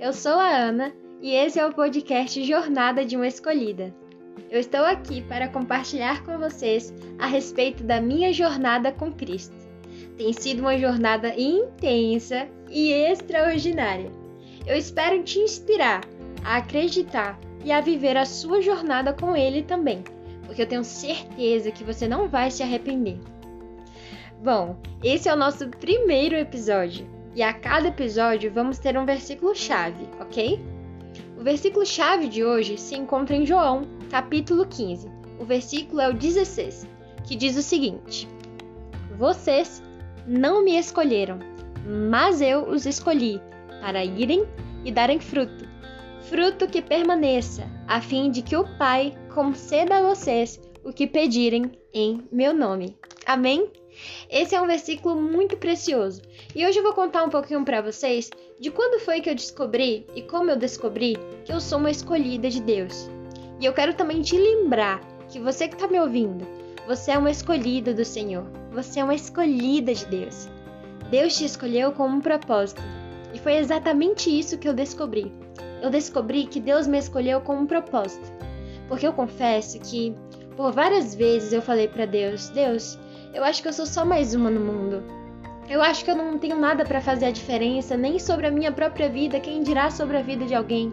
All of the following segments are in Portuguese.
eu sou a Ana e esse é o podcast Jornada de uma Escolhida. Eu estou aqui para compartilhar com vocês a respeito da minha jornada com Cristo. Tem sido uma jornada intensa e extraordinária. Eu espero te inspirar a acreditar e a viver a sua jornada com Ele também, porque eu tenho certeza que você não vai se arrepender. Bom, esse é o nosso primeiro episódio e a cada episódio vamos ter um versículo-chave, ok? O versículo-chave de hoje se encontra em João, capítulo 15. O versículo é o 16, que diz o seguinte: Vocês não me escolheram, mas eu os escolhi para irem e darem fruto, fruto que permaneça, a fim de que o Pai conceda a vocês o que pedirem em meu nome. Amém? Esse é um versículo muito precioso e hoje eu vou contar um pouquinho para vocês de quando foi que eu descobri e como eu descobri que eu sou uma escolhida de Deus. E eu quero também te lembrar que você que está me ouvindo, você é uma escolhida do Senhor, você é uma escolhida de Deus. Deus te escolheu com um propósito e foi exatamente isso que eu descobri. Eu descobri que Deus me escolheu com um propósito, porque eu confesso que por várias vezes eu falei para Deus: Deus, eu acho que eu sou só mais uma no mundo. Eu acho que eu não tenho nada para fazer a diferença, nem sobre a minha própria vida, quem dirá sobre a vida de alguém.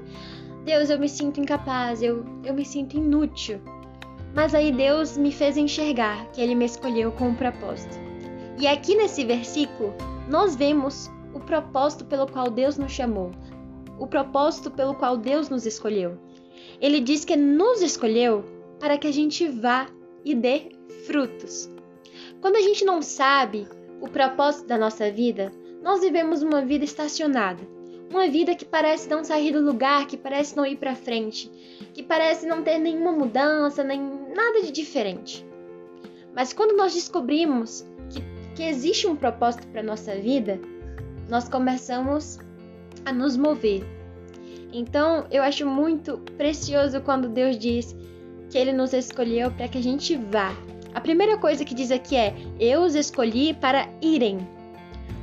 Deus, eu me sinto incapaz, eu, eu me sinto inútil. Mas aí Deus me fez enxergar que Ele me escolheu com um propósito. E aqui nesse versículo, nós vemos o propósito pelo qual Deus nos chamou, o propósito pelo qual Deus nos escolheu. Ele diz que nos escolheu para que a gente vá e dê frutos. Quando a gente não sabe o propósito da nossa vida, nós vivemos uma vida estacionada. Uma vida que parece não sair do lugar, que parece não ir para frente, que parece não ter nenhuma mudança, nem nada de diferente. Mas quando nós descobrimos que, que existe um propósito para nossa vida, nós começamos a nos mover. Então, eu acho muito precioso quando Deus diz que Ele nos escolheu para que a gente vá, a primeira coisa que diz aqui é: Eu os escolhi para irem.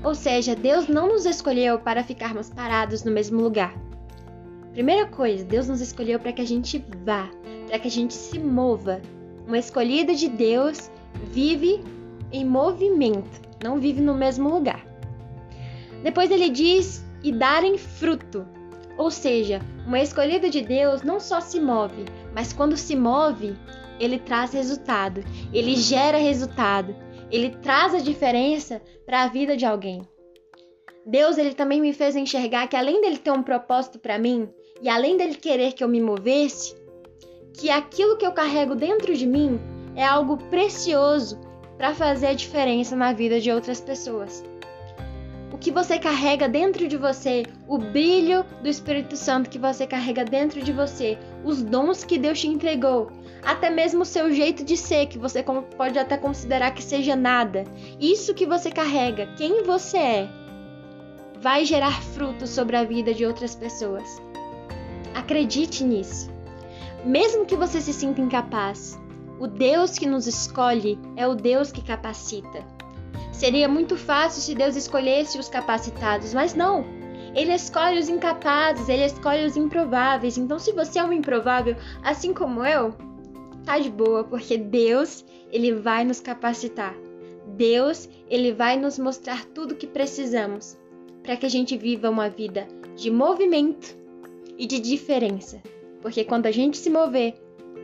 Ou seja, Deus não nos escolheu para ficarmos parados no mesmo lugar. Primeira coisa, Deus nos escolheu para que a gente vá, para que a gente se mova. Uma escolhida de Deus vive em movimento, não vive no mesmo lugar. Depois ele diz: e darem fruto. Ou seja, uma escolhida de Deus não só se move, mas quando se move, ele traz resultado, ele gera resultado, ele traz a diferença para a vida de alguém. Deus ele também me fez enxergar que além dele ter um propósito para mim e além dele querer que eu me movesse, que aquilo que eu carrego dentro de mim é algo precioso para fazer a diferença na vida de outras pessoas. Que você carrega dentro de você, o brilho do Espírito Santo que você carrega dentro de você, os dons que Deus te entregou, até mesmo o seu jeito de ser, que você pode até considerar que seja nada. Isso que você carrega, quem você é, vai gerar frutos sobre a vida de outras pessoas. Acredite nisso. Mesmo que você se sinta incapaz, o Deus que nos escolhe é o Deus que capacita. Seria muito fácil se Deus escolhesse os capacitados, mas não. Ele escolhe os incapazes, ele escolhe os improváveis. Então, se você é um improvável, assim como eu, tá de boa, porque Deus, ele vai nos capacitar. Deus, ele vai nos mostrar tudo o que precisamos para que a gente viva uma vida de movimento e de diferença. Porque quando a gente se mover,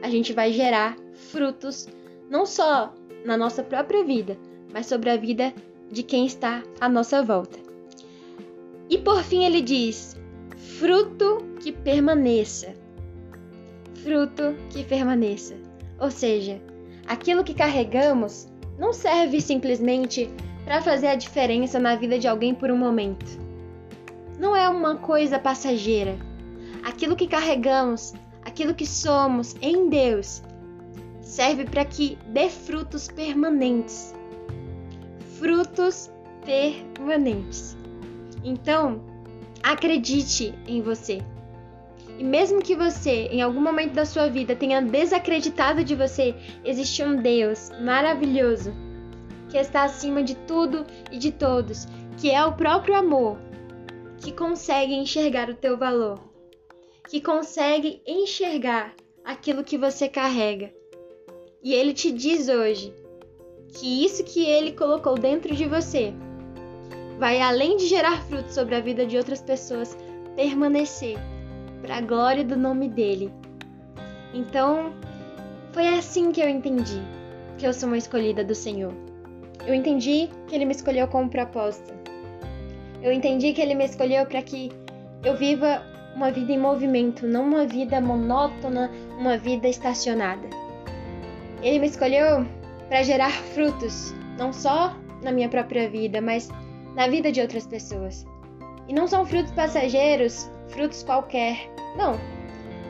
a gente vai gerar frutos não só na nossa própria vida, mas sobre a vida de quem está à nossa volta. E por fim ele diz: fruto que permaneça. Fruto que permaneça. Ou seja, aquilo que carregamos não serve simplesmente para fazer a diferença na vida de alguém por um momento. Não é uma coisa passageira. Aquilo que carregamos, aquilo que somos em Deus, serve para que dê frutos permanentes. Frutos permanentes. Então, acredite em você. E mesmo que você, em algum momento da sua vida, tenha desacreditado de você, existe um Deus maravilhoso que está acima de tudo e de todos, que é o próprio amor, que consegue enxergar o teu valor, que consegue enxergar aquilo que você carrega. E ele te diz hoje que isso que ele colocou dentro de você vai além de gerar frutos sobre a vida de outras pessoas, permanecer para a glória do nome dele. Então, foi assim que eu entendi que eu sou uma escolhida do Senhor. Eu entendi que ele me escolheu com um propósito. Eu entendi que ele me escolheu para que eu viva uma vida em movimento, não uma vida monótona, uma vida estacionada. Ele me escolheu para gerar frutos, não só na minha própria vida, mas na vida de outras pessoas. E não são frutos passageiros, frutos qualquer. Não.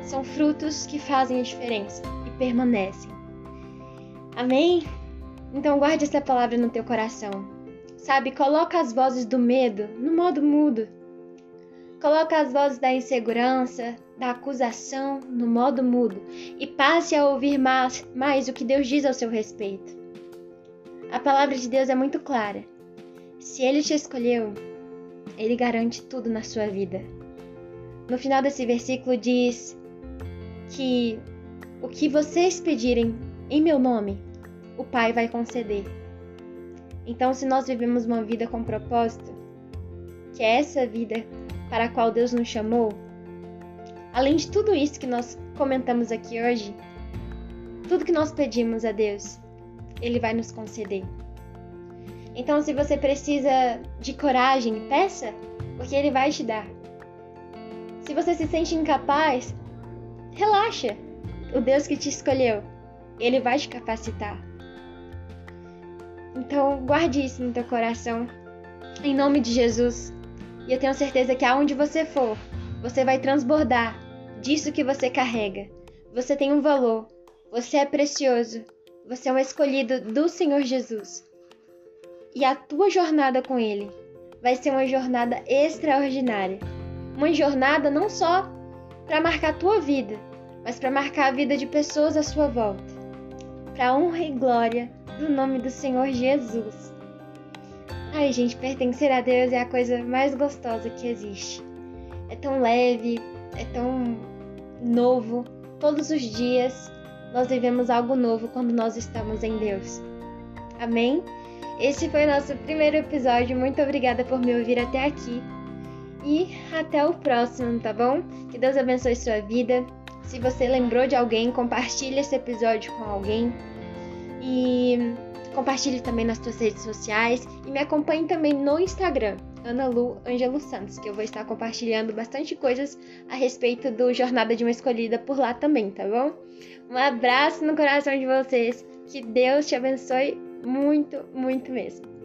São frutos que fazem a diferença e permanecem. Amém? Então guarde essa palavra no teu coração. Sabe, coloca as vozes do medo no modo mudo. Coloca as vozes da insegurança, da acusação no modo mudo e passe a ouvir mais, mais o que Deus diz ao seu respeito. A palavra de Deus é muito clara. Se Ele te escolheu, Ele garante tudo na sua vida. No final desse versículo diz que o que vocês pedirem em meu nome, o Pai vai conceder. Então, se nós vivemos uma vida com propósito, que essa vida para a qual Deus nos chamou, além de tudo isso que nós comentamos aqui hoje, tudo que nós pedimos a Deus, Ele vai nos conceder. Então, se você precisa de coragem, peça, porque Ele vai te dar. Se você se sente incapaz, relaxa. O Deus que te escolheu, Ele vai te capacitar. Então, guarde isso no teu coração, em nome de Jesus. E eu tenho certeza que aonde você for, você vai transbordar disso que você carrega. Você tem um valor, você é precioso, você é um escolhido do Senhor Jesus. E a tua jornada com Ele vai ser uma jornada extraordinária. Uma jornada não só para marcar a tua vida, mas para marcar a vida de pessoas à sua volta. Para honra e glória do nome do Senhor Jesus. Ai, gente, pertencer a Deus é a coisa mais gostosa que existe. É tão leve, é tão novo. Todos os dias nós vivemos algo novo quando nós estamos em Deus. Amém? Esse foi o nosso primeiro episódio. Muito obrigada por me ouvir até aqui. E até o próximo, tá bom? Que Deus abençoe sua vida. Se você lembrou de alguém, compartilhe esse episódio com alguém. E compartilhe também nas suas redes sociais. E me acompanhe também no Instagram, Ana Lu Angelo Santos, que eu vou estar compartilhando bastante coisas a respeito do Jornada de uma Escolhida por lá também, tá bom? Um abraço no coração de vocês. Que Deus te abençoe muito, muito mesmo.